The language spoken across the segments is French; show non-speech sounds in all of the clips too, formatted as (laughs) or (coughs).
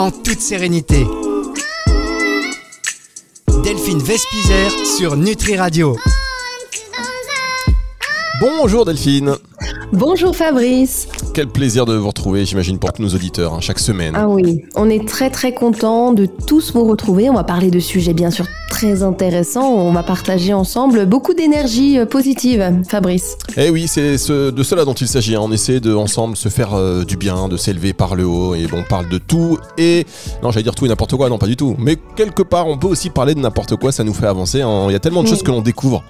en toute sérénité. Delphine Vespizer sur Nutri Radio. Bonjour Delphine. Bonjour Fabrice. Quel plaisir de vous retrouver, j'imagine, pour tous nos auditeurs, hein, chaque semaine. Ah oui, on est très très content de tous vous retrouver. On va parler de sujets bien sûr très intéressants. On va partager ensemble beaucoup d'énergie euh, positive, Fabrice. Eh oui, c'est ce- de cela dont il s'agit. hein. On essaie de ensemble se faire euh, du bien, de s'élever par le haut. Et bon, on parle de tout et non, j'allais dire tout et n'importe quoi. Non, pas du tout. Mais quelque part, on peut aussi parler de n'importe quoi. Ça nous fait avancer. hein. Il y a tellement de Oui. choses que l'on découvre.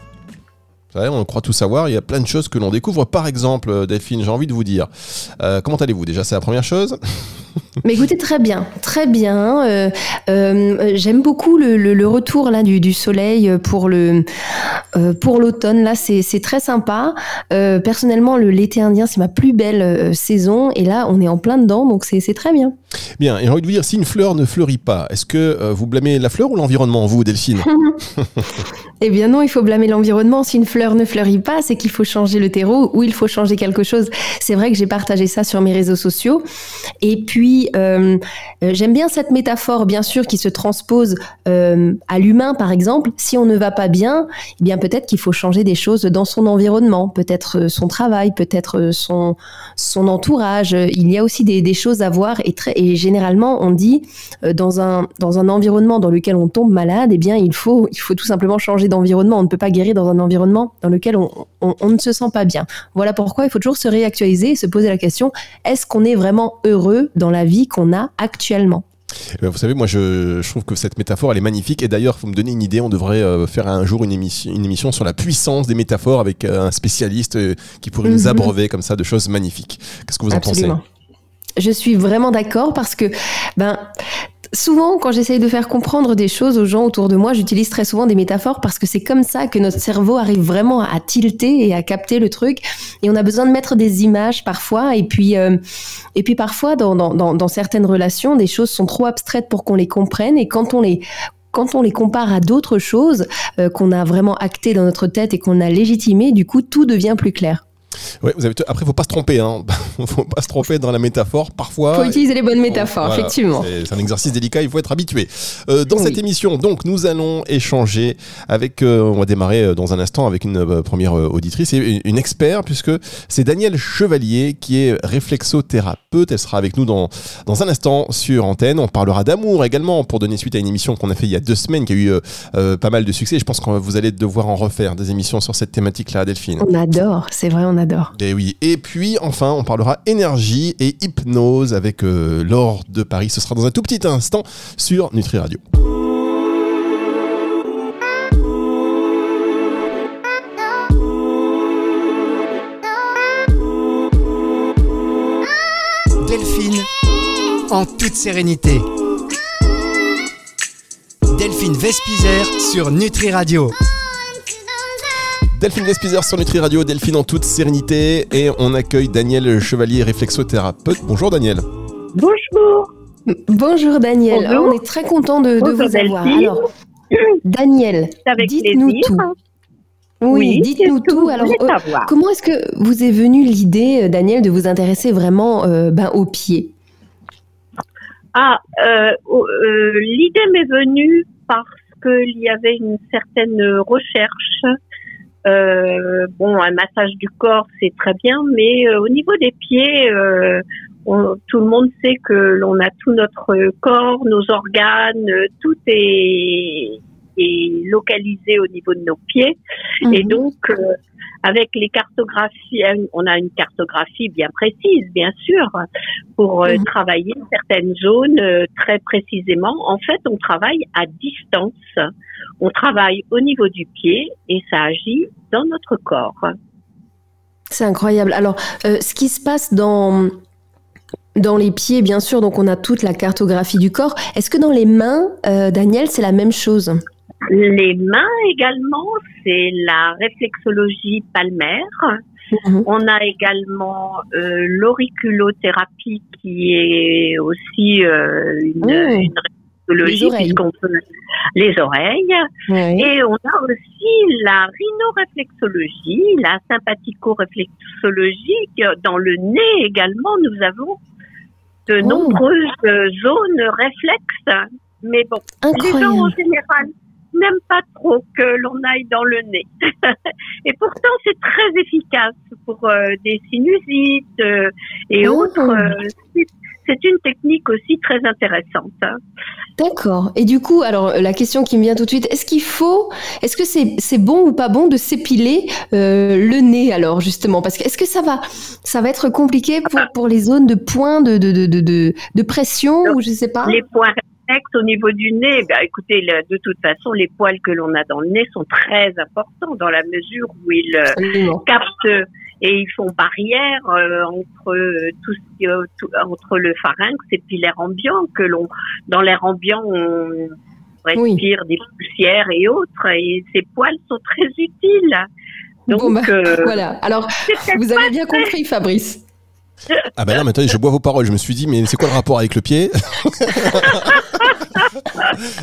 Vous savez, on croit tout savoir. Il y a plein de choses que l'on découvre. Par exemple, Delphine, j'ai envie de vous dire. euh, comment allez-vous Déjà, c'est la première chose? Mais écoutez, très bien, très bien. Euh, euh, J'aime beaucoup le, le- le retour là du, du soleil pour le euh, pour l'automne. Là, c'est très sympa. Personnellement, le l'été indien, c'est ma plus belle saison. Et là, on est en plein dedans, donc c'est très bien. Bien. Et j'ai envie de vous dire, si une fleur ne fleurit pas, est-ce que vous blâmez la fleur ou l'environnement, vous, Delphine (laughs) (laughs) Eh bien non, il faut blâmer l'environnement. Si une fleur ne fleurit pas, c'est qu'il faut changer le terreau ou il faut changer quelque chose. C'est vrai que j'ai partagé ça sur mes réseaux sociaux. Et puis, euh, euh, j'aime bien cette métaphore, bien sûr, qui se transpose euh, à l'humain, par exemple. Si on ne va pas bien, eh bien peut-être qu'il faut changer des choses dans son environnement, peut-être son travail, peut-être son, entourage. Il y a aussi des, choses à voir. Et, très, généralement, on dit, dans, un, dans un environnement dans lequel on tombe malade, eh bien, il faut, il faut tout simplement changer d'environnement. On ne peut pas guérir dans un environnement dans lequel on ne se sent pas bien. Voilà pourquoi il faut toujours se réactualiser et se poser la question, est-ce qu'on est vraiment heureux dans la vie qu'on a actuellement Eh ben, Vous savez, moi, je, je trouve que cette métaphore, elle est magnifique. Et d'ailleurs, vous me donner une idée, on devrait euh, faire un jour une émission, une émission sur la puissance des métaphores avec euh, un spécialiste euh, qui pourrait nous Mhm. abreuver comme ça de choses magnifiques. Qu'est-ce que vous en Absolument. Je suis vraiment d'accord parce que, ben, souvent, quand j'essaye de faire comprendre des choses aux gens autour de moi, j'utilise très souvent des métaphores parce que c'est comme ça que notre cerveau arrive vraiment à tilter et à capter le truc. Et on a besoin de mettre des images parfois. Et puis, euh, et puis parfois, dans, dans, dans, certaines relations, des choses sont trop abstraites pour qu'on les comprenne. Et quand on les quand on les compare à d'autres choses euh, qu'on a vraiment actées dans notre tête et qu'on a légitimées, du coup, tout devient plus clair. Ouais, vous avez Après, faut pas se tromper. Hein. (laughs) faut pas se tromper dans la métaphore. Parfois. faut utiliser les bonnes métaphores, Voilà, effectivement. C'est un exercice délicat, il faut être habitué. Euh, dans Oui. cette émission, donc, nous allons échanger avec, euh, on va démarrer euh, dans un instant avec une euh, première auditrice et une, une expert, puisque c'est Danielle Chevalier qui est réflexothérapeute. Elle sera avec nous dans, dans un instant sur antenne. On parlera d'amour également pour donner suite à une émission qu'on a fait il y a deux semaines qui a eu pas mal de succès. Je pense que vous allez devoir en refaire des émissions sur cette thématique-là, Delphine. On adore, c'est vrai, on adore. Et oui. Et puis enfin, on parlera énergie et hypnose avec euh, Laure de Paris. Ce sera dans un tout petit instant sur Nutri Radio. Delphine en toute sérénité. Delphine Vespizer sur Nutri Radio. Delphine Despizer sur Nutri Radio, Delphine en toute sérénité et on accueille Daniel Chevalier, réflexothérapeute. Bonjour Daniel. Bonjour. Bonjour Daniel, Bonjour. on est très content de, vous avoir. Alors, Daniel, dites-nous tout. Oui, dites-nous tout. Alors, euh, comment est-ce que vous est venue l'idée, euh, Daniel, de vous intéresser vraiment euh, ben, aux pieds Ah, euh, oh, euh, l'idée m'est venue parce qu'il y avait une certaine recherche. Euh, bon, un massage du corps, c'est très bien, mais euh, au niveau des pieds, euh, on- tout le monde sait que l'on a tout notre corps, nos organes, euh, tout est, est localisé au niveau de nos pieds. Et Mhm. donc, euh, avec les cartographies, euh, on a une cartographie bien précise, bien sûr, pour Mhm. travailler certaines zones euh, très précisément. En fait, on travaille à distance. On travaille au niveau du pied et ça agit dans notre corps. C'est incroyable. Alors, euh, ce qui se passe dans, dans les pieds, bien sûr, donc on a toute la cartographie du corps. Est-ce que dans les mains, euh, Daniel, c'est la même chose? Les mains également, c'est la réflexologie palmaire. Mhm. On a également euh, l'auriculothérapie qui est aussi euh, une, Mmh. une puisqu'on peut les oreilles. Et on a aussi la rhinoréflexologie, la sympathico-réflexologie. Dans le nez également, nous avons de nombreuses zones réflexes. Mais bon, les gens en général n'aiment pas trop que l'on aille dans le nez. (laughs) et pourtant, c'est très efficace pour des sinusites et oh. autres c'est une technique aussi très intéressante. D'accord. Et du coup, alors la question qui me vient tout de suite, est-ce qu'il faut, est-ce que c'est bon ou pas bon de s'épiler euh, le nez alors justement? Parce que est-ce que ça va, ça va être compliqué pour, pour les zones de points de, de, de, de, de pression ou je sais pas? Les points réflexes au niveau du nez, bah, écoutez, de toute façon, les poils que l'on a dans le nez sont très importants dans la mesure où ils euh, captent et ils font barrière euh, entre tout, tout, entre le pharynx et puis l'air ambiant que l'on dans l'air ambiant on respire des poussières et autres et ces poils sont très utiles. Donc bah, euh, (laughs) voilà. Alors vous avez bien compris Fabrice. Ah ben non, mais attendez, je bois vos paroles. Je me suis dit, mais c'est quoi le rapport avec le pied (laughs)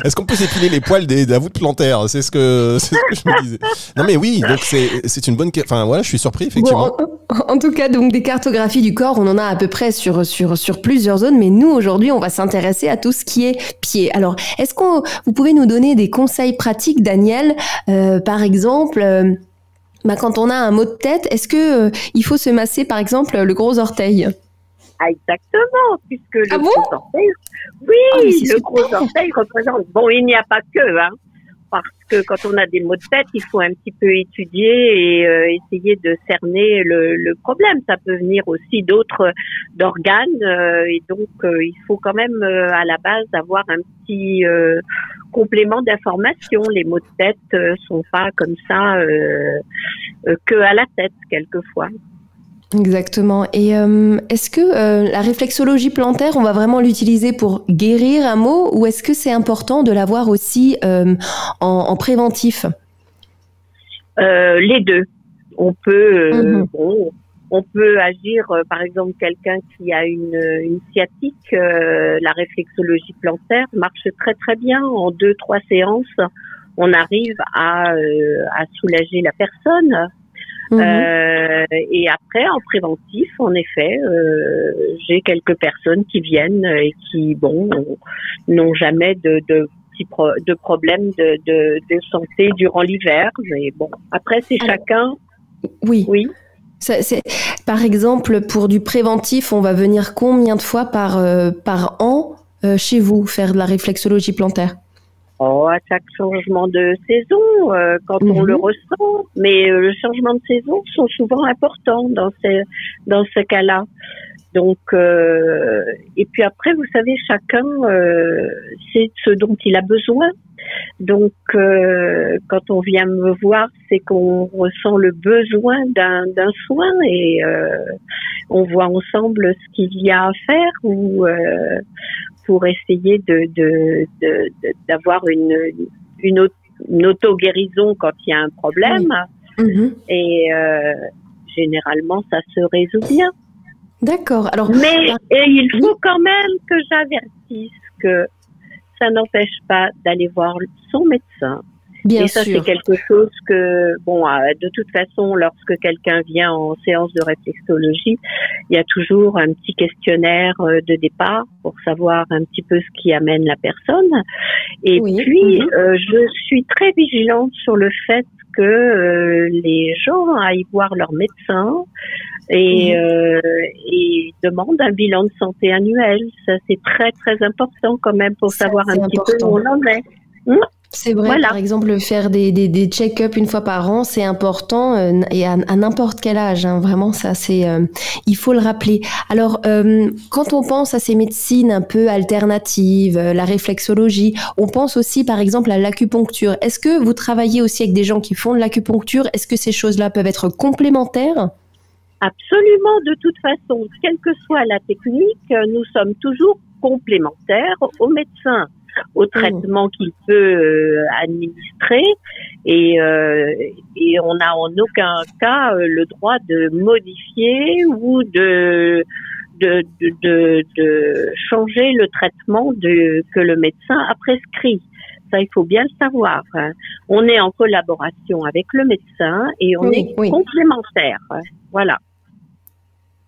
Est-ce qu'on peut s'épiler les poils des, des voûte plantaire? C'est ce, que, ce que je me disais. Non mais oui, donc c'est une bonne... Enfin voilà, je suis surpris, effectivement. en, tout cas, donc des cartographies du corps, on en a à peu près sur, sur, sur plusieurs zones, mais nous, aujourd'hui, on va s'intéresser à tout ce qui est pied. Alors, est-ce que vous pouvez nous donner des conseils pratiques, Daniel? Euh, Par exemple... Euh, bah, quand on a un mot de tête, est-ce que euh, il faut se masser par exemple le gros orteil? Ah, exactement, puisque le ah gros orteil, oui, ah, le gros orteil représente. Bon, il n'y a pas que, hein, parce que quand on a des maux de tête, il faut un petit peu étudier et euh, essayer de cerner le, le, problème. Ça peut venir aussi d'autres d'organes euh, et donc il faut quand même à la base avoir un petit complément d'information. Les mots de tête euh, sont pas comme ça euh, euh, que à la tête quelquefois. Exactement. Et est-ce que la réflexologie plantaire, on va vraiment l'utiliser pour guérir un mot ou est-ce que c'est important de l'avoir aussi en, préventif? Les deux. On peut, mm-hmm. On peut agir, euh, par exemple, quelqu'un qui a une, une sciatique, euh, la réflexologie plantaire marche très très bien. En deux trois séances, on arrive à, euh, à soulager la personne. Mhm. et après, en préventif, en effet, j'ai quelques personnes qui viennent et qui, bon, n'ont jamais de, de de problèmes de, de, de santé durant l'hiver. Mais bon, après, c'est chacun. Oui. Oui par exemple, pour du préventif, on va venir combien de fois par, euh, par an euh, chez vous faire de la réflexologie plantaire? Oh, à chaque changement de saison, euh, quand on le mhm. ressent. Mais le changement de saison sont souvent importants dans ces dans ce cas-là. Donc, et puis après, vous savez, chacun c'est ce dont il a besoin. Donc, euh, quand on vient me voir, c'est qu'on ressent le besoin d'un soin et euh, on voit ensemble ce qu'il y a à faire ou euh, pour essayer de d'avoir une une, auto-guérison quand il y a un problème. Mm-hmm. Et généralement, ça se résout bien. D'accord. Alors, mais et il faut quand même que j'avertisse que ça n'empêche pas d'aller voir son médecin. Bien et ça, c'est quelque chose que, bon, euh, de toute façon, lorsque quelqu'un vient en séance de réflexologie, il y a toujours un petit questionnaire euh, de départ pour savoir un petit peu ce qui amène la personne. Et puis, mhm. euh, je suis très vigilante sur le fait que les gens aillent voir leur médecin et, euh, et demande un bilan de santé annuel. Ça, c'est très, très important quand même pour savoir un petit peu où on en est. Hmm? c'est vrai, par exemple, faire des, des, des check-up une fois par an, c'est important euh, et à, n'importe quel âge. Hein, vraiment, ça, c'est, euh, il faut le rappeler. Alors, euh, quand on pense à ces médecines un peu alternatives, la réflexologie, on pense aussi, par exemple, à l'acupuncture. Est-ce que vous travaillez aussi avec des gens qui font de l'acupuncture? Est-ce que ces choses-là peuvent être complémentaires? Absolument, de toute façon, quelle que soit la technique, nous sommes toujours complémentaires au médecin, au mmh. traitement qu'il peut euh, administrer et, euh, et on n'a en aucun cas euh, le droit de modifier ou de de, de, de, changer le traitement de, que le médecin a prescrit. Ça, il faut bien le savoir. On est en collaboration avec le médecin et on est complémentaires. Voilà.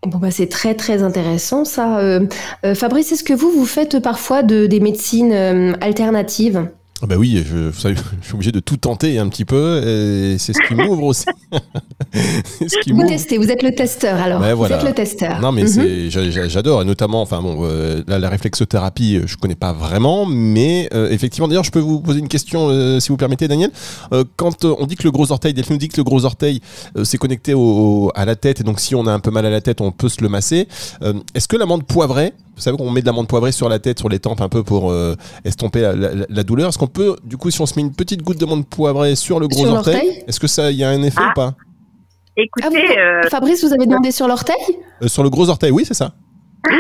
Bon bah c'est très très intéressant ça. Euh, euh, Fabrice, est-ce que vous vous faites parfois de, des médecines euh, alternatives? Ah bah oui, (laughs) je, suis obligé de tout tenter un petit peu, et c'est ce qui m'ouvre aussi. (laughs) ce qui vous testez, vous êtes le testeur alors. Ouais, vous êtes le testeur. Non mais c'est, j'adore, et notamment, enfin bon, la, la, réflexothérapie, je connais pas vraiment, mais effectivement, d'ailleurs, je peux vous poser une question, si vous permettez, Daniel. quand on dit que le gros orteil, Delphine nous dit que le gros orteil s'est connecté au, à la tête, et donc si on a un peu mal à la tête, on peut se le masser. Est-ce que l'amande poivrée, vous savez qu'on met de l'amande poivrée sur la tête, sur les tempes, un peu pour euh, estomper la, douleur. Est-ce qu'on peut, du coup, si on se met une petite goutte d'amande poivrée sur le gros orteil, est-ce que ça, y a un effet ou ah. pas? Écoutez, ah euh, Fabrice, vous avez demandé sur l'orteil? Euh, Sur le gros orteil, oui, c'est ça. (laughs)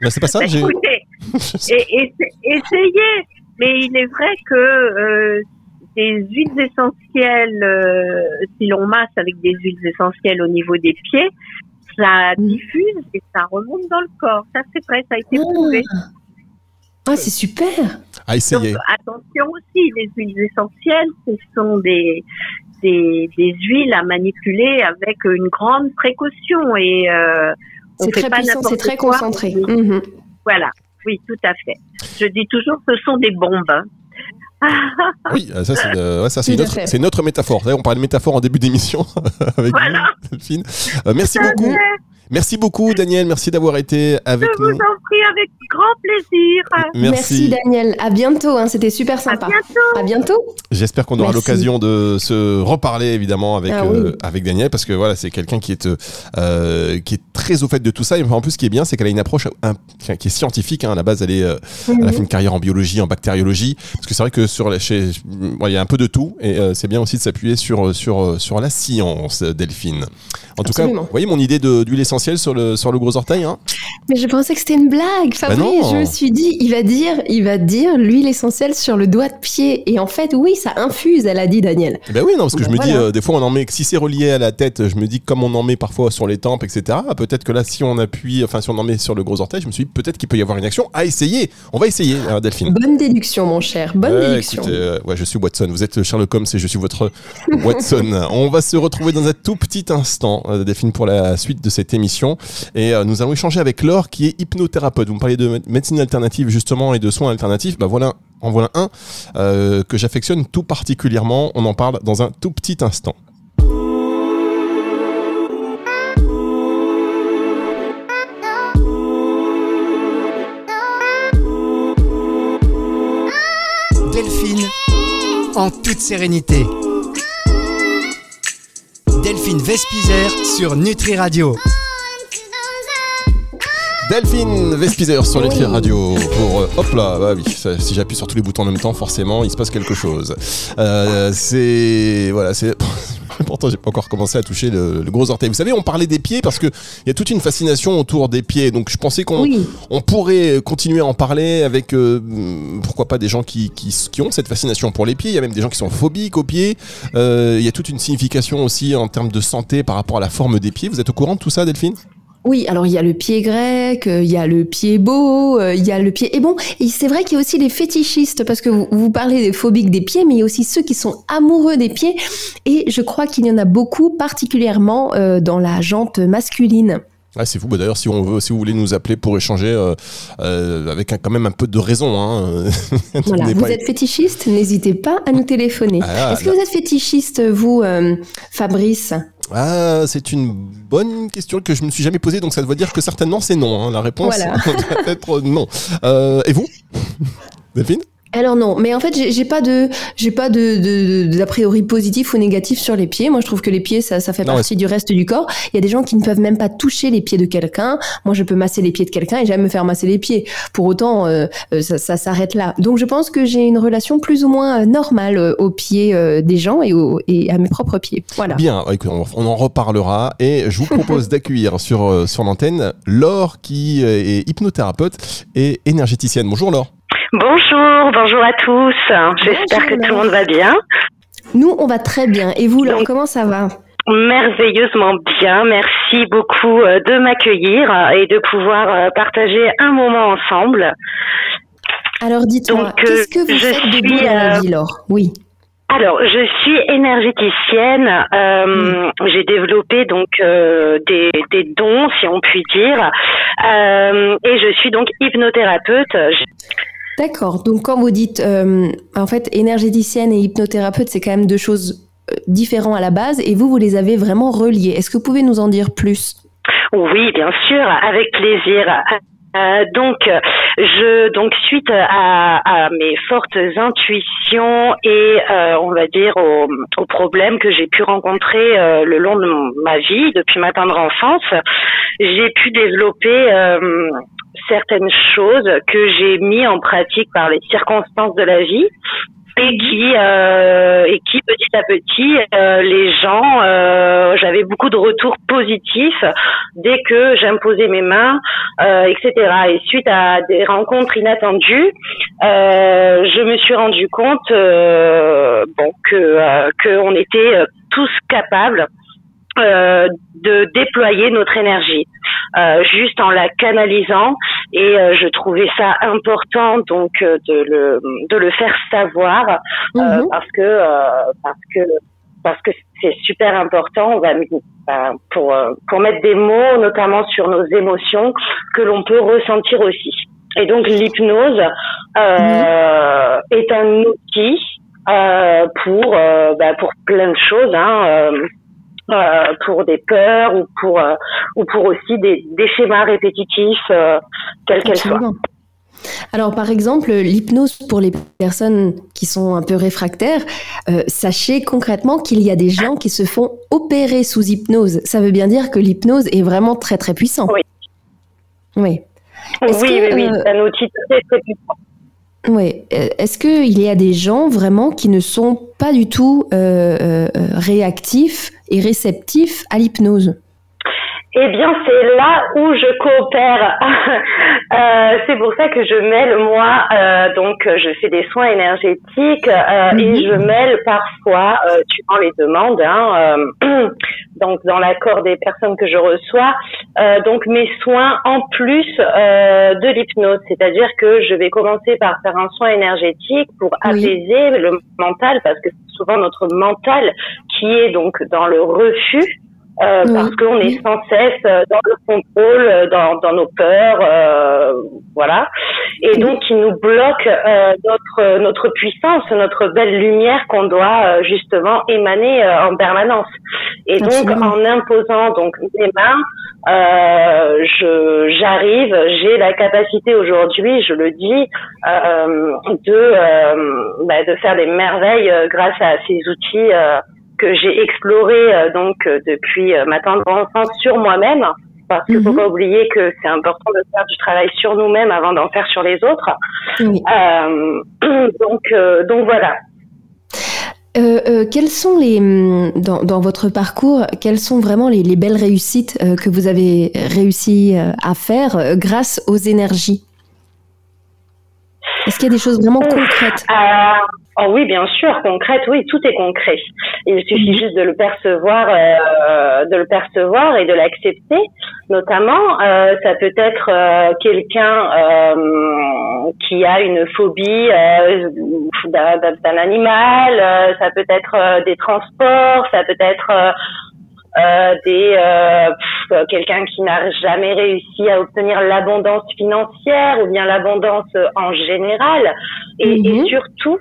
Ben, c'est pas ça. Écoutez, (laughs) essayez, mais il est vrai que des huiles essentielles, si l'on masse avec des huiles essentielles au niveau des pieds, ça diffuse et ça remonte dans le corps. Ça, c'est vrai, ça a été ah. prouvé. Ah, c'est super. À essayer. attention aussi, les huiles essentielles, ce sont des, des, des, huiles à manipuler avec une grande précaution et euh, c'est très puissant, c'est très concentré. Mhm. Voilà, oui, tout à fait. Je dis toujours, ce sont des bombes. Hein. oui, ça c'est euh, notre, notre, métaphore. On parlait de métaphore en début d'émission (laughs) avec voilà. Delphine. Euh, merci beaucoup. Merci beaucoup, Daniel. Merci d'avoir été avec nous. Je vous en prie, avec grand plaisir. Merci, Daniel. À bientôt. Hein. C'était super sympa. À bientôt. À bientôt. J'espère qu'on aura l'occasion de se reparler évidemment avec ah euh, avec Daniel parce que voilà, c'est quelqu'un qui est euh, qui est très au fait de tout ça. Et en plus, ce qui est bien, c'est qu'elle a une approche qui est scientifique. Hein. À la base, elle est, euh, a fait une carrière en biologie, en bactériologie. Parce que c'est vrai que sur chez, il y a un peu de tout et c'est bien aussi de s'appuyer sur sur sur la science, Delphine. En tout cas, vous voyez mon idée d'huile essentielle sur le, sur le gros orteil. Hein? Mais je pensais que c'était une blague, bah Fabrice. je me suis dit, il va dire, il va dire l'huile essentielle sur le doigt de pied. Et en fait, oui, ça infuse, elle a dit Daniel. Ben oui, non, parce que je me dis, euh, des fois, on en met, si c'est relié à la tête, je me dis, comme on en met parfois sur les tempes, etc., peut-être que là, si on appuie, enfin, si on en met sur le gros orteil, je me suis dit, peut-être qu'il peut y avoir une action à essayer. On va essayer, hein, Delphine. Bonne déduction, mon cher. Bonne déduction. Euh, ouais, je suis Watson. Vous êtes Sherlock Holmes et je suis votre (laughs) Watson. on va se retrouver dans un tout petit instant, euh, Delphine, pour la suite de cette émission. Et euh, nous allons échanger avec Laure qui est hypnothérapeute. Vous me parlez de médecine alternative justement et de soins alternatifs. Bah voilà, en voilà un euh, que j'affectionne tout particulièrement. On en parle dans un tout petit instant. En toute sérénité. Delphine Vespizer sur Nutri Radio. Delphine Vespizer sur les Radio pour euh, hop là bah oui si j'appuie sur tous les boutons en même temps forcément il se passe quelque chose euh, c'est voilà c'est pourtant j'ai pas encore commencé à toucher le, gros orteil. Vous savez on parlait des pieds parce que il y a toute une fascination autour des pieds. Donc je pensais qu'on on pourrait continuer à en parler avec euh, pourquoi pas des gens qui, qui, qui, ont cette fascination pour les pieds. Il y a même des gens qui sont phobiques aux pieds. Il y a toute une signification aussi en termes de santé par rapport à la forme des pieds. Vous êtes au courant de tout ça Delphine? Oui, alors il y a le pied grec, euh, il y a le pied beau, euh, il y a le pied... Et bon, et c'est vrai qu'il y a aussi les fétichistes, parce que vous, parlez des phobiques des pieds, mais il y a aussi ceux qui sont amoureux des pieds. Et je crois qu'il y en a beaucoup, particulièrement euh, dans la jante masculine. Ah, c'est fou. Bah, d'ailleurs, si on veut, si vous voulez nous appeler pour échanger avec quand même un peu de raison. Hein, (laughs) vous êtes fétichiste, n'hésitez pas à nous téléphoner. Ah, Est-ce que vous êtes fétichiste, vous, Fabrice? Ah, c'est une bonne question que je me suis jamais posée, donc ça doit dire que certainement c'est non. Hein. La réponse (laughs) doit être non. Euh, et vous, (laughs) Delphine? Alors non, mais en fait j'ai pas de j'ai pas de d'a priori positif ou négatif sur les pieds. Moi je trouve que les pieds ça, ça fait partie du reste du corps. Il y a des gens qui ne peuvent même pas toucher les pieds de quelqu'un. Moi je peux masser les pieds de quelqu'un et j'aime me faire masser les pieds. Pour autant euh, euh, ça, ça s'arrête là. Donc je pense que j'ai une relation plus ou moins euh, normale aux pieds des gens et, et à mes propres pieds. Voilà. Bien, on en reparlera et je vous propose (laughs) d'accueillir sur sur l'antenne Laure qui est hypnothérapeute et énergéticienne. Bonjour Laure. Bonjour, bonjour à tous. J'espère que tout le monde va bien. Nous, on va très bien. Et vous, Laure, comment ça va? Merveilleusement bien. Merci beaucoup euh, de m'accueillir et de pouvoir euh, partager un moment ensemble. Alors dites-moi, qu'est-ce que vous faites de beau dans la vie, Laure? Oui. alors, je suis énergéticienne. Euh, J'ai développé donc euh, des, des, dons, si on peut dire, euh, et je suis donc hypnothérapeute. D'accord. Donc, quand vous dites, euh, en fait, énergéticienne et hypnothérapeute, c'est quand même deux choses euh, différentes à la base, et vous, vous les avez vraiment reliées. Est-ce que vous pouvez nous en dire plus? Oui, bien sûr, avec plaisir. Euh, donc, je donc suite à, mes fortes intuitions et on va dire aux, problèmes que j'ai pu rencontrer le long de ma vie depuis ma tendre enfance, j'ai pu développer certaines choses que j'ai mis en pratique par les circonstances de la vie et qui euh, et qui petit à petit euh, les gens euh, j'avais beaucoup de retours positifs dès que j'imposais mes mains euh, etc et suite à des rencontres inattendues euh, je me suis rendu compte euh, bon que que on était tous capables de déployer notre énergie euh, juste en la canalisant et euh, je trouvais ça important donc euh, de le de le faire savoir -hmm. parce que parce que parce que c'est super important on va pour pour mettre des mots notamment sur nos émotions que l'on peut ressentir aussi et donc l'hypnose mmh. est un outil pour bah, pour plein de choses hein, euh, pour des peurs ou pour euh, ou pour aussi des, des schémas répétitifs euh, quels qu'elles soient. Alors, par exemple, l'hypnose pour les personnes qui sont un peu réfractaires, euh, sachez concrètement qu'il y a des gens qui se font opérer sous hypnose. Ça veut bien dire que l'hypnose est vraiment très très puissant. Oui. Oui. Oui, oui, oui, c'est un outil très très puissant. Oui. Est-ce qu'il y a des gens vraiment qui ne sont pas du tout euh, euh, réactifs et réceptifs à l'hypnose? Eh bien, c'est là où je coopère. (laughs) euh, c'est pour ça que je mêle moi, euh, donc je fais des soins énergétiques euh, et je mêle parfois, euh, suivant les demandes, hein, (clears throat) donc dans l'accord des personnes que je reçois, donc mes soins en plus de l'hypnose, c'est-à-dire que je vais commencer par faire un soin énergétique pour oui. apaiser le mental, parce que c'est souvent notre mental qui est donc dans le refus euh, oui. parce qu'on est sans cesse euh, dans le contrôle, euh, dans, dans nos peurs, euh, voilà, et donc qui nous bloque euh, notre notre puissance, notre belle lumière qu'on doit justement émaner en permanence. Et Absolument. donc en imposant donc mes mains, je j'arrive, j'ai la capacité aujourd'hui, je le dis, de bah, de faire des merveilles grâce à ces outils que j'ai exploré euh, donc euh, depuis euh, ma tendre enfance sur moi-même parce qu'il -hmm. faut pas oublier que c'est important de faire du travail sur nous-mêmes avant d'en faire sur les autres. Oui. Euh, (clears throat) donc donc voilà. Euh, quelles sont les dans, dans, votre parcours quelles sont vraiment les, les belles réussites que vous avez réussi à faire grâce aux énergies? Est-ce qu'il y a des choses vraiment concrètes? Oh oui, bien sûr, concrète, oui, tout est concret. Il suffit juste de le percevoir, euh, de le percevoir et de l'accepter. Notamment, euh, ça peut être euh, quelqu'un euh, qui a une phobie euh, d'un animal, ça peut être des transports, ça peut être euh, des euh, quelqu'un qui n'a jamais réussi à obtenir l'abondance financière ou bien l'abondance en général et, et surtout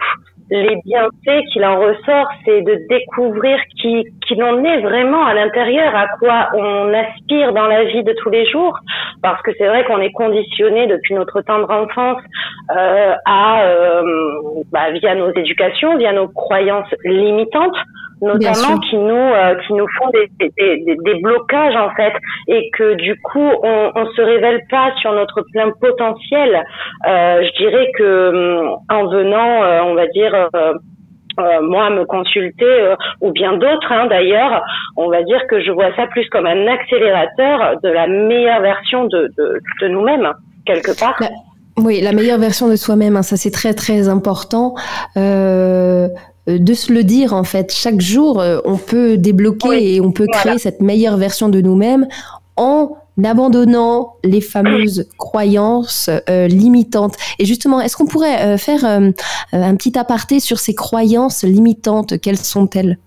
les bienfaits qu'il en ressort, c'est de découvrir qui, qui l'on est vraiment à l'intérieur, à quoi on aspire dans la vie de tous les jours. Parce que c'est vrai qu'on est conditionné depuis notre tendre enfance euh, à, euh, bah, via nos éducations, via nos croyances limitantes, notamment qui nous euh, qui nous font des, des, des, blocages en fait et que du coup on, on se révèle pas sur notre plein potentiel. Euh, je dirais que en venant euh, on va dire euh, euh, moi me consulter ou bien d'autres hein, d'ailleurs on va dire que je vois ça plus comme un accélérateur de la meilleure version de, de, de nous-mêmes quelque part. La... Oui, la meilleure version de soi-même, hein, ça c'est très très important. Euh, de se le dire en fait. Chaque jour, on peut débloquer oui, et on peut créer voilà. cette meilleure version de nous-mêmes en abandonnant les fameuses (clears throat) croyances euh, limitantes. Et justement, est-ce qu'on pourrait euh, faire euh, un petit aparté sur ces croyances limitantes? Quelles sont-elles?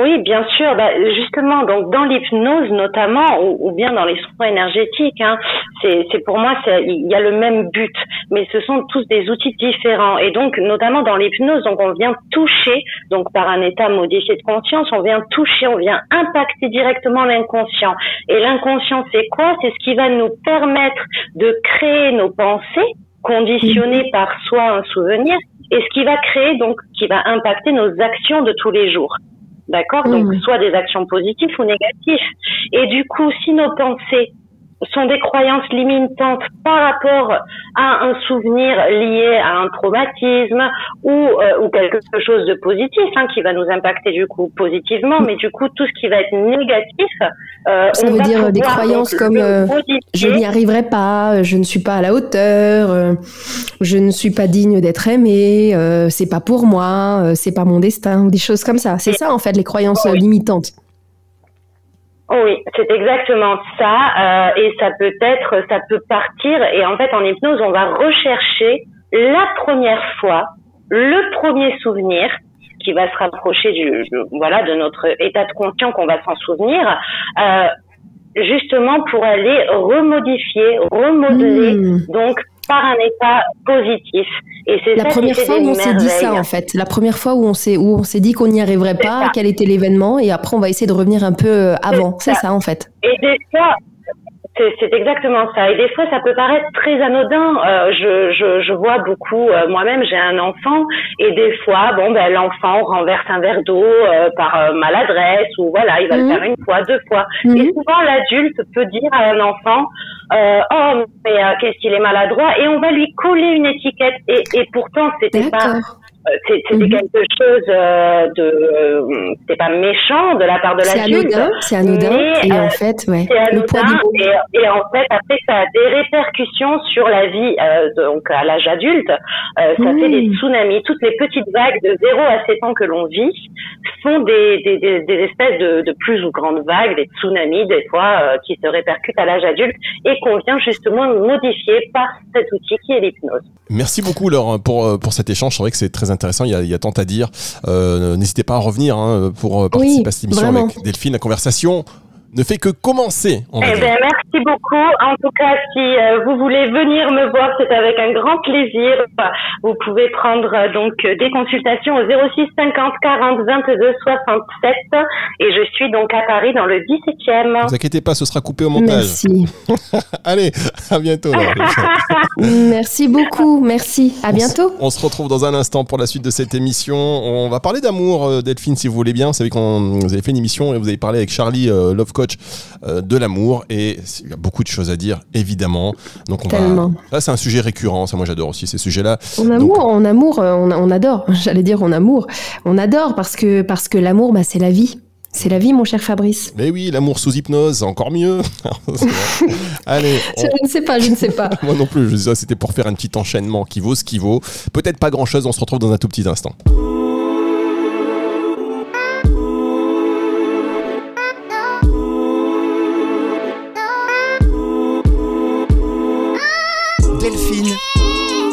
Oui, bien sûr. Bah, justement, donc dans l'hypnose notamment, ou, bien dans les soins énergétiques, hein, c'est pour moi, il y a le même but, mais ce sont tous des outils différents. Et donc, notamment dans l'hypnose, donc on vient toucher, donc par un état modifié de conscience, on vient toucher, on vient impacter directement l'inconscient. Et l'inconscient, c'est quoi? C'est ce qui va nous permettre de créer nos pensées conditionnées par soit un souvenir, et ce qui va créer donc, qui va impacter nos actions de tous les jours. D'accord Donc, mmh. soit des actions positives ou négatives. Et du coup, si nos pensées sont des croyances limitantes par rapport à un souvenir lié à un traumatisme ou, euh, ou quelque chose de positif hein, qui va nous impacter du coup positivement, mais du coup tout ce qui va être négatif, euh, ça veut dire des croyances comme euh, je n'y arriverai pas, je ne suis pas à la hauteur, je ne suis pas digne d'être aimé, c'est pas pour moi, c'est pas mon destin, ou des choses comme ça. C'est ça en fait les croyances limitantes. Oui, c'est exactement ça. Euh, et ça peut être, ça peut partir. Et en fait, en hypnose, on va rechercher la première fois, le premier souvenir qui va se rapprocher du, voilà, de notre état de conscience qu'on va s'en souvenir. Euh, justement pour aller remodifier, remodeler, hmm. donc par un état positif. Et c'est la première fois où on s'est dit ça en fait, la première fois où on s'est où on s'est dit qu'on n'y arriverait pas, quel était l'événement, et après on va essayer de revenir un peu euh, avant. C'est ça. ça. en fait. Et des fois, c'est exactement ça. Et des fois, ça peut paraître très anodin. Euh, je, je, je, vois beaucoup. Euh, Moi-même, j'ai un enfant, et des fois, bon, ben l'enfant renverse un verre d'eau euh, par euh, maladresse, ou voilà, il va le mhm. faire une fois, deux fois. Mhm. Et souvent, l'adulte peut dire à un enfant, oh, mais qu'est-ce qu'il est maladroit, et on va lui coller une étiquette. Et, et pourtant, c'était pas euh, c'était mhm. quelque chose euh, de euh, c'était pas méchant de la part de l'adulte c'est anodin et en fait ouais c'est anodin et, et, en fait après ça a des répercussions sur la vie donc à l'âge adulte. Ça fait des tsunamis. Toutes les petites vagues de 0 à 7 ans que l'on vit sont des, des, des, des espèces de, de, plus ou grandes vagues des tsunamis des fois qui se répercutent à l'âge adulte et qu'on vient justement modifier par cet outil qui est l'hypnose. Merci beaucoup Laure pour pour cet échange. C'est vrai que c'est très intéressant. Il y a, tant à dire. Euh, n'hésitez pas à revenir hein, pour euh, participer à cette émission avec Delphine. La conversation ne fait que commencer. eh bien, merci beaucoup. En tout cas, si euh, vous voulez venir me voir, c'est avec un grand plaisir. Vous pouvez prendre euh, donc des consultations au 06 50 40 22 67 et je suis donc à Paris dans le 17e. Ne vous inquiétez pas, ce sera coupé au montage. Merci. (laughs) Allez, à bientôt. (laughs) merci beaucoup. Merci. À bientôt. On se retrouve dans un instant pour la suite de cette émission. On va parler d'amour, euh, Delphine, si vous voulez bien. Vous savez qu'on vous avez fait une émission et vous avez parlé avec Charlie Love euh, de l'amour et il y a beaucoup de choses à dire évidemment. Donc on Tellement. va... c'est un sujet récurrent, ça moi j'adore aussi ces sujets-là. En amour, en amour, euh, on, adore. (laughs) J'allais dire en amour, on adore parce que parce que l'amour, bah, c'est la vie. C'est la vie, mon cher Fabrice. Mais oui, l'amour sous hypnose, encore mieux. (laughs) Allez. (laughs) Je ne sais pas, je ne sais pas. Moi non plus, je c'était pour faire un petit enchaînement qui vaut ce qui vaut. Peut-être pas grand-chose, on se retrouve dans un tout petit instant.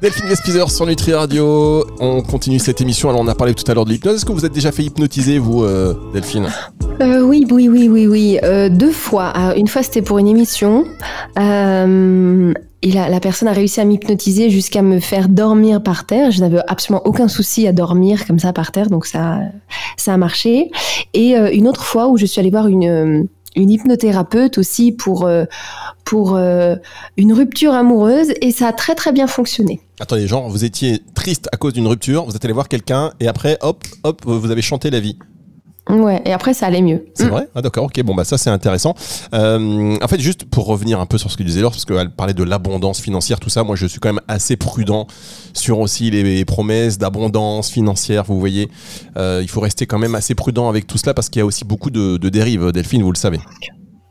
Delphine Vespizer sur Nutri Radio. On continue cette émission. Alors, on a parlé tout à l'heure de l'hypnose. Est-ce que vous êtes déjà fait hypnotiser, vous, euh, Delphine euh, Oui, oui, oui, oui, oui. Euh, deux fois. une fois, c'était pour une émission. Et la, personne a réussi à m'hypnotiser jusqu'à me faire dormir par terre. Je n'avais absolument aucun souci à dormir comme ça par terre, donc ça, ça a marché. Et une autre fois où je suis allée voir une, une hypnothérapeute aussi pour, pour une rupture amoureuse et ça a très très bien fonctionné. Attendez, genre vous étiez triste à cause d'une rupture, vous êtes allé voir quelqu'un et après, hop, hop, vous avez chanté la vie. Ouais, et après ça allait mieux. C'est mm. vrai? Ah d'accord, ok, bon bah ça c'est intéressant. Euh, en fait, juste pour revenir un peu sur ce que disait Laure, parce qu'elle parlait de l'abondance financière, tout ça, moi je suis quand même assez prudent sur aussi les promesses d'abondance financière, vous voyez. Euh, il faut rester quand même assez prudent avec tout cela parce qu'il y a aussi beaucoup de, dérives, Delphine, vous le savez.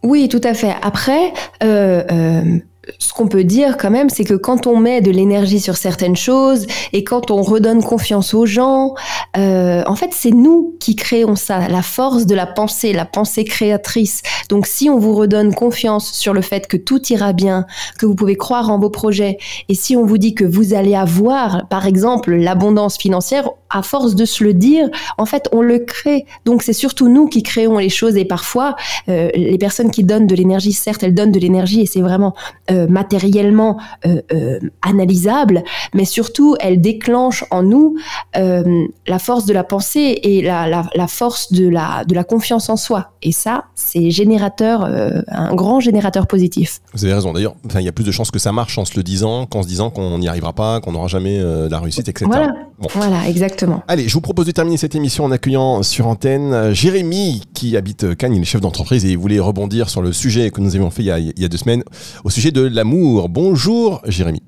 Oui, tout à fait. Après, euh, ce qu'on peut dire quand même, c'est que quand on met de l'énergie sur certaines choses et quand on redonne confiance aux gens, euh, en fait, c'est nous qui créons ça, la force de la pensée, la pensée créatrice. Donc, si on vous redonne confiance sur le fait que tout ira bien, que vous pouvez croire en vos projets, et si on vous dit que vous allez avoir, par exemple, l'abondance financière, à force de se le dire, en fait, on le crée. Donc, c'est surtout nous qui créons les choses et parfois, euh, les personnes qui donnent de l'énergie, certes, elles donnent de l'énergie et c'est vraiment euh, matériellement euh, analysable, mais surtout elle déclenche en nous la force de la pensée et la, la, force de la, de la confiance en soi. Et ça, c'est générateur, un grand générateur positif. Vous avez raison. D'ailleurs, il y a plus de chances que ça marche en se le disant qu'en se disant qu'on n'y arrivera pas, qu'on n'aura jamais la réussite, etc. Voilà. Voilà, exactement. Allez, je vous propose de terminer cette émission en accueillant sur antenne Jérémy qui habite Cannes, il est chef d'entreprise et il voulait rebondir sur le sujet que nous avions fait il y a, il y a deux semaines au sujet de l'amour. Bonjour Jérémy.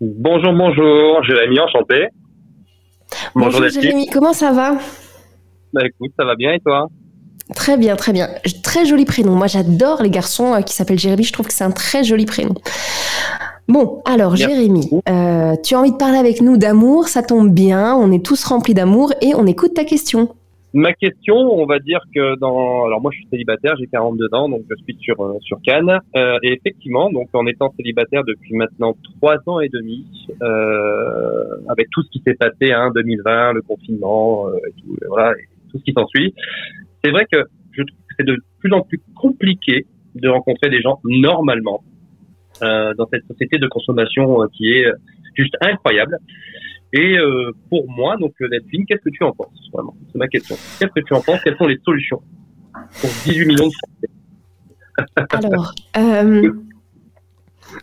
Bonjour, bonjour Jérémy, enchanté. Bonjour, Jérémy, comment ça va? Bah écoute, ça va bien et toi? Très bien, très bien. Très joli prénom. Moi j'adore les garçons euh, qui s'appellent Jérémy, je trouve que c'est un très joli prénom. Bon, alors Jérémy, euh, tu as envie de parler avec nous d'amour, ça tombe bien, on est tous remplis d'amour et on écoute ta question. Ma question, on va dire que dans, alors moi je suis célibataire, j'ai 42 ans, donc je suis sur euh, sur Cannes, euh, et effectivement, donc en étant célibataire depuis maintenant trois ans et demi, euh, avec tout ce qui s'est passé, hein, 2020, le confinement, et tout, voilà, et tout ce qui s'ensuit, c'est vrai que je trouve que c'est de plus en plus compliqué de rencontrer des gens normalement dans cette société de consommation qui est juste incroyable. Et euh, pour moi, donc euh, Delphine, qu'est-ce que tu en penses Vraiment, c'est ma question. Qu'est-ce que tu en penses? Quelles sont les solutions pour 18 millions de Français? (laughs) Alors, euh,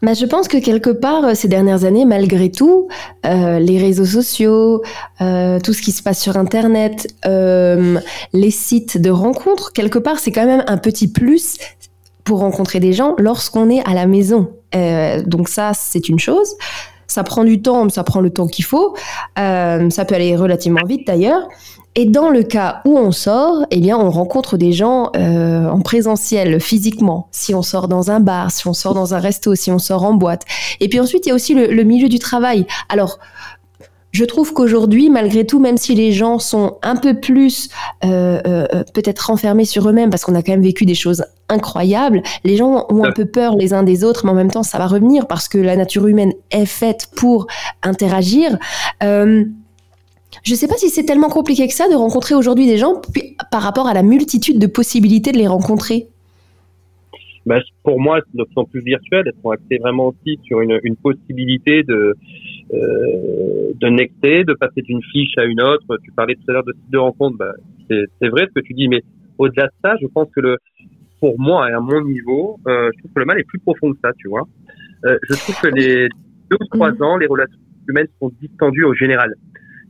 bah, je pense que quelque part, ces dernières années, malgré tout, euh, les réseaux sociaux, euh, tout ce qui se passe sur Internet, euh, les sites de rencontres, quelque part, c'est quand même un petit plus pour rencontrer des gens lorsqu'on est à la maison. donc ça, c'est une chose. Ça prend du temps, mais ça prend le temps qu'il faut. Euh, ça peut aller relativement vite d'ailleurs. Et dans le cas où on sort, eh bien, on rencontre des gens euh, en présentiel, physiquement. Si on sort dans un bar, si on sort dans un resto, si on sort en boîte. Et puis ensuite, il y a aussi le, le milieu du travail. Alors, je trouve qu'aujourd'hui, malgré tout, même si les gens sont un peu plus euh, euh, peut-être renfermés sur eux-mêmes, parce qu'on a quand même vécu des choses incroyables, les gens ont un peu peur les uns des autres, mais en même temps, ça va revenir parce que la nature humaine est faite pour interagir. Euh, je ne sais pas si c'est tellement compliqué que ça de rencontrer aujourd'hui des gens par rapport à la multitude de possibilités de les rencontrer. Bah, pour moi, de plus virtuelles, elles sont axées vraiment aussi sur une, une possibilité de, euh, de nexter, de passer d'une fiche à une autre. Tu parlais tout à l'heure de site de rencontre, bah, c'est vrai ce que tu dis, mais au-delà de ça, je pense que le, pour moi et à mon niveau, euh, je trouve que le mal est plus profond que ça, tu vois. Euh, je trouve que les deux ou trois ans, les relations humaines sont distendues au général.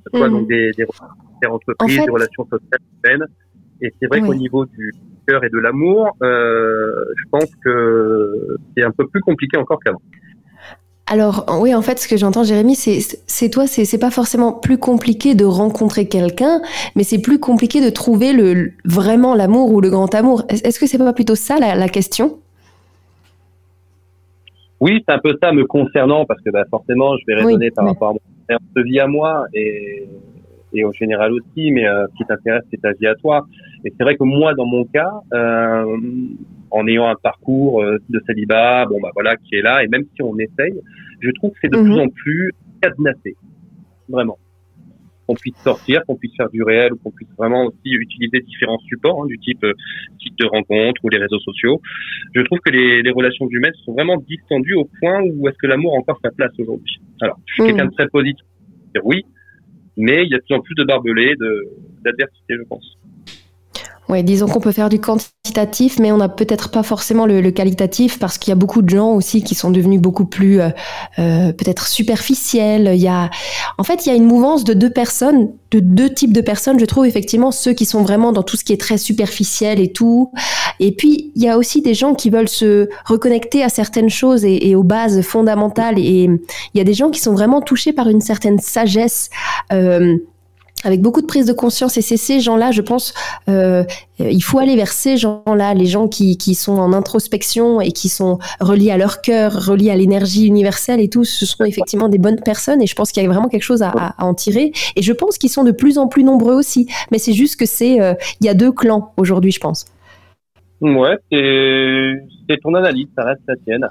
Que ce soit donc des, des, des entreprises, des relations sociales humaines. Et c'est vrai qu'au niveau du cœur et de l'amour, euh, je pense que c'est un peu plus compliqué encore qu'avant. Alors oui, en fait, ce que j'entends, Jérémy, c'est toi, c'est pas forcément plus compliqué de rencontrer quelqu'un, mais c'est plus compliqué de trouver le vraiment l'amour ou le grand amour. Est-ce que c'est pas plutôt ça la, question? Oui, c'est un peu ça me concernant, parce que bah, forcément, je vais raisonner par rapport à mon de vie à moi et, et au général aussi, mais euh, ce qui t'intéresse, c'est ta vie à toi. Et c'est vrai que moi, dans mon cas, euh, en ayant un parcours euh, de célibat, bon bah voilà, qui est là, et même si on essaye, je trouve que c'est de plus mhm. en plus cadenassé, vraiment. Qu'on puisse sortir, qu'on puisse faire du réel, ou qu'on puisse vraiment aussi utiliser différents supports, hein, du type euh, site de rencontre ou les réseaux sociaux. Je trouve que les, les relations humaines sont vraiment distendues au point où est-ce que l'amour a encore sa place aujourd'hui. Alors, je suis mhm. quelqu'un de très positif, oui, mais il y a de plus en plus de barbelés, d'adversité, je pense. Oui, disons qu'on peut faire du quantitatif, mais on n'a peut-être pas forcément le, qualitatif parce qu'il y a beaucoup de gens aussi qui sont devenus beaucoup plus euh, euh, peut-être superficiels. Il y a, en fait, il y a une mouvance de deux personnes, de deux types de personnes. Je trouve effectivement ceux qui sont vraiment dans tout ce qui est très superficiel et tout. Et puis il y a aussi des gens qui veulent se reconnecter à certaines choses et, et aux bases fondamentales. Et il y a des gens qui sont vraiment touchés par une certaine sagesse. Euh, avec beaucoup de prise de conscience. Et c'est ces gens-là, je pense, euh, il faut aller vers ces gens-là, les gens qui, qui sont en introspection et qui sont reliés à leur cœur, reliés à l'énergie universelle et tout. Ce sont effectivement des bonnes personnes et je pense qu'il y a vraiment quelque chose à, en tirer. Et je pense qu'ils sont de plus en plus nombreux aussi. Mais c'est juste que c'est, euh, il y a deux clans aujourd'hui, je pense. Ouais, c'est ton analyse, ça reste la tienne.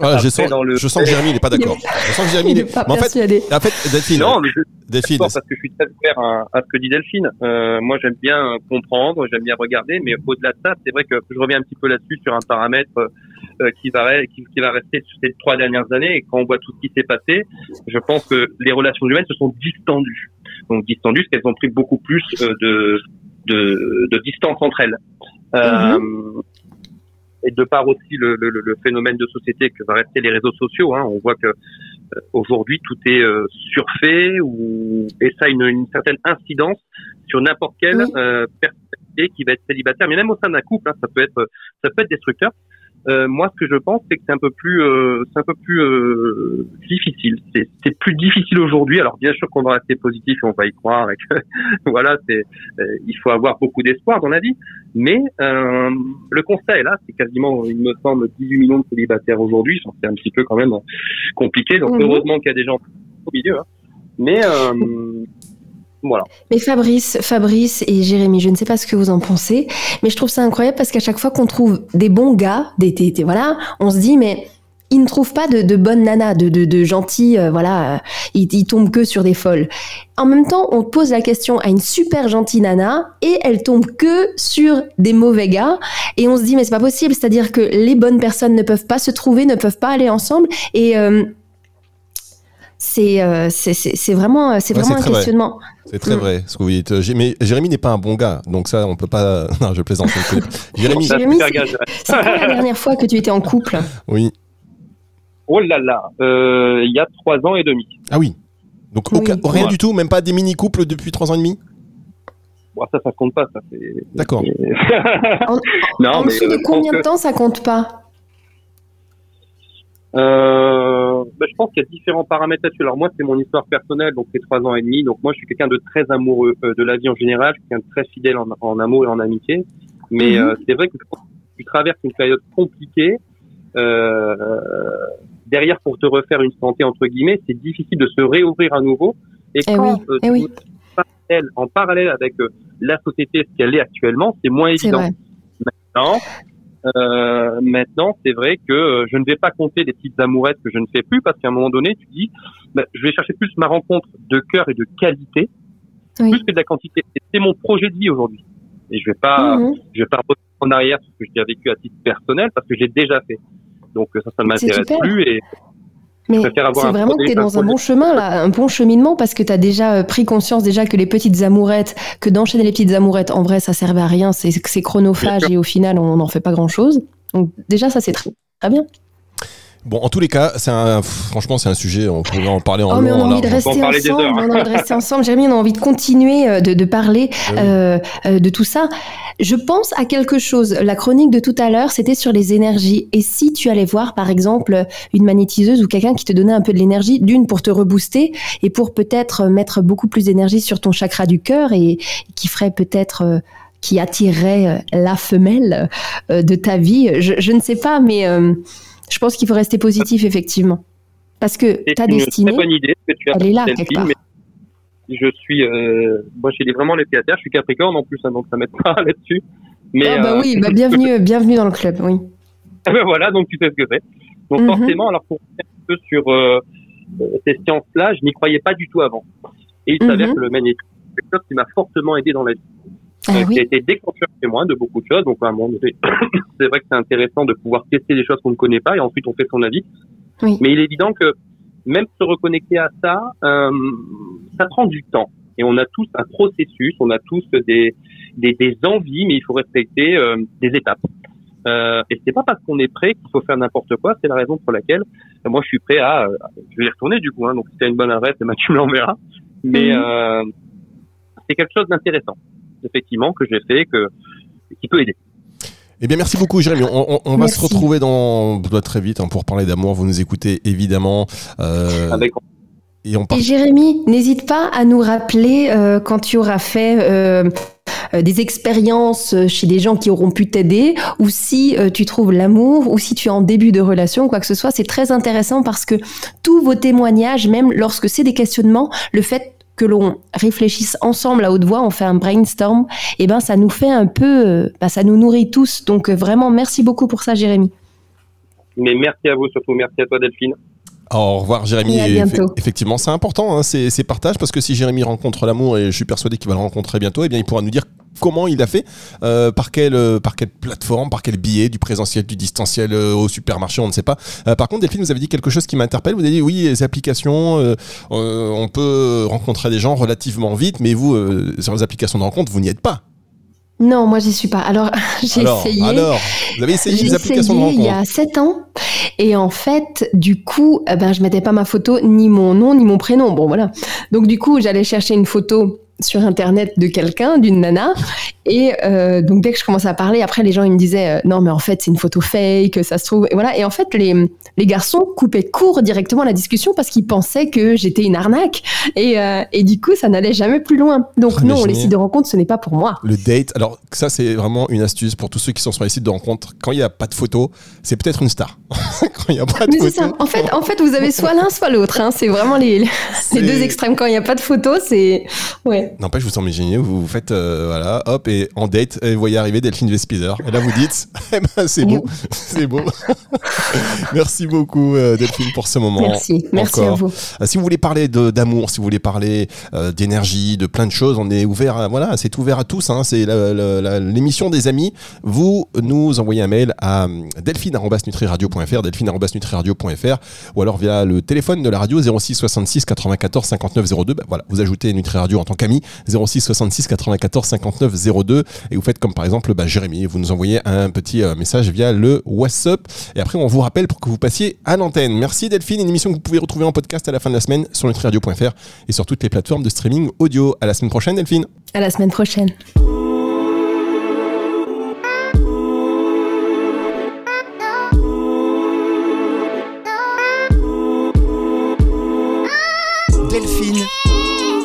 Ah, je, (laughs) sens, le... je sens que Jérémy n'est pas d'accord. Je sens que Jérémy n'est pas. en fait, en fait, Delphine. Non, mais je... Delphine. parce que je suis très ouvert à, à, ce que dit Delphine. Euh, moi, j'aime bien comprendre, j'aime bien regarder, mais au-delà de ça, c'est vrai que je reviens un petit peu là-dessus sur un paramètre euh, qui va qui, qui, va rester sur ces trois dernières années. Et quand on voit tout ce qui s'est passé, je pense que les relations humaines se sont distendues. Donc distendues, parce qu'elles ont pris beaucoup plus euh, de, de, de distance entre elles. Euh, mhm. Et de part aussi le, le, le, phénomène de société que va rester les réseaux sociaux, hein, on voit que euh, aujourd'hui tout est euh, surfait ou et ça a une, une certaine incidence sur n'importe quelle euh, personnalité qui va être célibataire, mais même au sein d'un couple, hein, ça peut être ça peut être destructeur. Euh, moi, ce que je pense, c'est que c'est un peu plus, euh, c'est un peu plus euh, difficile. C'est plus difficile aujourd'hui. Alors, bien sûr qu'on va rester positif et on va y croire. Et que, (laughs) voilà, c'est, il faut avoir beaucoup d'espoir dans la vie. Mais le constat est là. C'est quasiment, il me semble, 18 millions de célibataires aujourd'hui. C'est un petit peu quand même compliqué. Donc, mhm. heureusement qu'il y a des gens au milieu. Hein. Mais (laughs) mais Fabrice, Fabrice et Jérémy, je ne sais pas ce que vous en pensez, mais je trouve ça incroyable parce qu'à chaque fois qu'on trouve des bons gars, des, des, voilà, on se dit mais ils ne trouvent pas de, bonnes nanas, de, de, euh, voilà, euh, ils, ils, tombent que sur des folles. En même temps, on pose la question à une super gentille nana et elle tombe que sur des mauvais gars et on se dit mais c'est pas possible, c'est-à-dire que les bonnes personnes ne peuvent pas se trouver, ne peuvent pas aller ensemble et euh, euh, c'est c'est vraiment, c'est vraiment un questionnement. C'est très mm. vrai ce que vous dites. Mais Jérémy n'est pas un bon gars, donc ça, on peut pas. (laughs) Non, je plaisante. (laughs) Jérémy, Jérémy c'est quand la dernière fois que tu étais en couple Oui. Oh là là, euh, il y a trois ans et demi. Ah oui. Donc rien du tout, même pas des mini couples depuis trois ans et demi? Bon, ça, ça compte pas. Ça D'accord. en, (laughs) en dessous de combien de temps ça compte pas? Euh, ben, je pense qu'il y a différents paramètres là-dessus. Alors moi, c'est mon histoire personnelle, donc c'est trois ans et demi. Donc moi, je suis quelqu'un de très amoureux euh, de la vie en général, je suis quelqu'un de très fidèle en, en, amour et en amitié. Mais mhm. euh, c'est vrai que tu traverses une période compliquée. Euh, derrière, pour te refaire une santé entre guillemets, c'est difficile de se réouvrir à nouveau. Et eh quand oui. Eh oui. en parallèle avec la société, ce qu'elle est actuellement, c'est moins évident. Maintenant, euh, maintenant, c'est vrai que euh, je ne vais pas compter les petites amourettes que je ne fais plus parce qu'à un moment donné, tu dis, bah, je vais chercher plus ma rencontre de cœur et de qualité plus que de la quantité. C'est mon projet de vie aujourd'hui. Et je vais pas, mhm. je vais pas en arrière sur ce que j'ai vécu à titre personnel parce que j'ai déjà fait. Donc ça, ça ne m'intéresse plus et mais c'est vraiment que tu es dans un bon chemin, là, un bon cheminement, parce que tu as déjà euh, pris conscience déjà que les petites amourettes, que d'enchaîner les petites amourettes, en vrai, ça servait à rien, c'est chronophage et au final, on n'en fait pas grand-chose. Donc déjà, ça, c'est très, très bien. Bon, en tous les cas, c'est un, franchement, c'est un sujet, on pourrait en parler en oh, mais on a envie de rester ensemble, on a envie de rester ensemble. Jérémy, on a envie de continuer euh, de, de parler euh, euh, de tout ça. Je pense à quelque chose. La chronique de tout à l'heure, c'était sur les énergies. Et si tu allais voir, par exemple, une magnétiseuse ou quelqu'un qui te donnait un peu de l'énergie, d'une pour te rebooster et pour peut-être mettre beaucoup plus d'énergie sur ton chakra du cœur et qui ferait peut-être euh, qui attirerait la femelle de ta vie. Je, je ne sais pas, mais je pense qu'il faut rester positif, effectivement. Parce que ta destinée, bonne idée que tu as elle est là, quelque part. Je suis, euh, moi, j'ai vraiment les pieds à terre. Je suis Capricorne en plus, hein, donc ça m'aide pas là-dessus. Mais ah bah euh, oui, bah bienvenue, (laughs) bienvenue dans le club, oui. Ah ben voilà, donc tu sais ce que c'est. Donc mhm. forcément, alors pour un peu sur euh, ces sciences-là, je n'y croyais pas du tout avant. Et il s'avère mhm. que le magnétisme, c'est quelque chose qui m'a fortement aidé dans la vie. Ah, oui. qui a été déclencheur moi de beaucoup de choses. Donc, à (coughs) c'est vrai que c'est intéressant de pouvoir tester des choses qu'on ne connaît pas et ensuite on fait son avis. Oui. Mais il est évident que même se reconnecter à ça, euh, ça prend du temps. Et on a tous un processus, on a tous des, des, des envies, mais il faut respecter euh, des étapes. Euh, et c'est pas parce qu'on est prêt qu'il faut faire n'importe quoi. C'est la raison pour laquelle euh, moi je suis prêt à, je vais y retourner du coup. Hein, donc si t'as une bonne adresse, bah, tu me l'enverras. Mais euh, c'est quelque chose d'intéressant effectivement, que j'ai fait, que, qui peut aider. Eh bien, merci beaucoup, Jérémy. On, on, va se retrouver dans très vite hein, pour parler d'amour. Vous nous écoutez évidemment. Euh, Avec Et, on et Jérémy, n'hésite pas à nous rappeler quand tu auras fait des expériences chez des gens qui auront pu t'aider, ou si tu trouves l'amour, ou si tu es en début de relation, quoi que ce soit. C'est très intéressant parce que tous vos témoignages, même lorsque c'est des questionnements, le fait que l'on réfléchisse ensemble à haute voix, on fait un brainstorm, et eh ben ça nous fait un peu, euh, bah, ça nous nourrit tous. Donc euh, vraiment, merci beaucoup pour ça, Jérémy. Mais merci à vous surtout, merci à toi Delphine. Au revoir Jérémy. effectivement, c'est important hein, ces, partages parce que si Jérémy rencontre l'amour et je suis persuadé qu'il va le rencontrer bientôt, et eh bien il pourra nous dire comment il a fait, euh, par, quelle, euh, par quelle plateforme, par quel billet, du présentiel, du distanciel euh, au supermarché, on ne sait pas. par contre, Delphine, vous avez dit quelque chose qui m'interpelle. Vous avez dit oui, les applications, on peut rencontrer des gens relativement vite, mais vous, sur les applications de rencontre, vous n'y êtes pas. Non, moi j'y suis pas. Alors (laughs) j'ai essayé. Alors, vous avez essayé les applications de rencontre Il y a 7 ans, et en fait, du coup, eh ben je mettais pas ma photo, ni mon nom, ni mon prénom. Bon voilà. Donc du coup, j'allais chercher une photo sur internet de quelqu'un, d'une nana. Et euh, donc dès que je commençais à parler, après les gens ils me disaient euh, non mais en fait c'est une photo fake, ça se trouve. Et voilà. Et en fait les, les garçons coupaient court directement la discussion parce qu'ils pensaient que j'étais une arnaque. Et, euh, et du coup ça n'allait jamais plus loin. Donc oh, non, les sites de rencontre ce n'est pas pour moi. Le date, alors ça c'est vraiment une astuce pour tous ceux qui sont sur les sites de rencontre. Quand il n'y a pas de photo, c'est peut-être une star. (laughs) quand il n'y a pas de photo. Ça. En fait, en fait vous avez soit l'un soit l'autre. Hein. C'est vraiment les, les deux extrêmes. Quand il n'y a pas de photo, c'est ouais. N'empêche, vous semblez génial. Vous, vous faites, euh, voilà, hop, et en date, et vous voyez arriver Delphine Vespizer. Et là, vous dites, (laughs) eh ben, c'est beau, c'est beau. (laughs) Merci beaucoup, euh, Delphine, pour ce moment. Merci, merci à vous. Euh, si vous voulez parler d'amour, si vous voulez parler d'énergie, de plein de choses, on est ouvert, à, voilà, c'est ouvert à tous. Hein, c'est l'émission des amis. Vous nous envoyez un mail à delphine.nutriradio.fr, delphine.nutriradio.fr, ou alors via le téléphone de la radio 06 66 94 59 02. voilà, vous ajoutez Nutri Radio en tant qu'ami 06 66 94 59 02 et vous faites comme par exemple bah, Jérémy, vous nous envoyez un petit euh, message via le WhatsApp et après on vous rappelle pour que vous passiez à l'antenne. Merci Delphine, une émission que vous pouvez retrouver en podcast à la fin de la semaine sur nutriradio.fr et sur toutes les plateformes de streaming audio. À la semaine prochaine Delphine. À la semaine prochaine.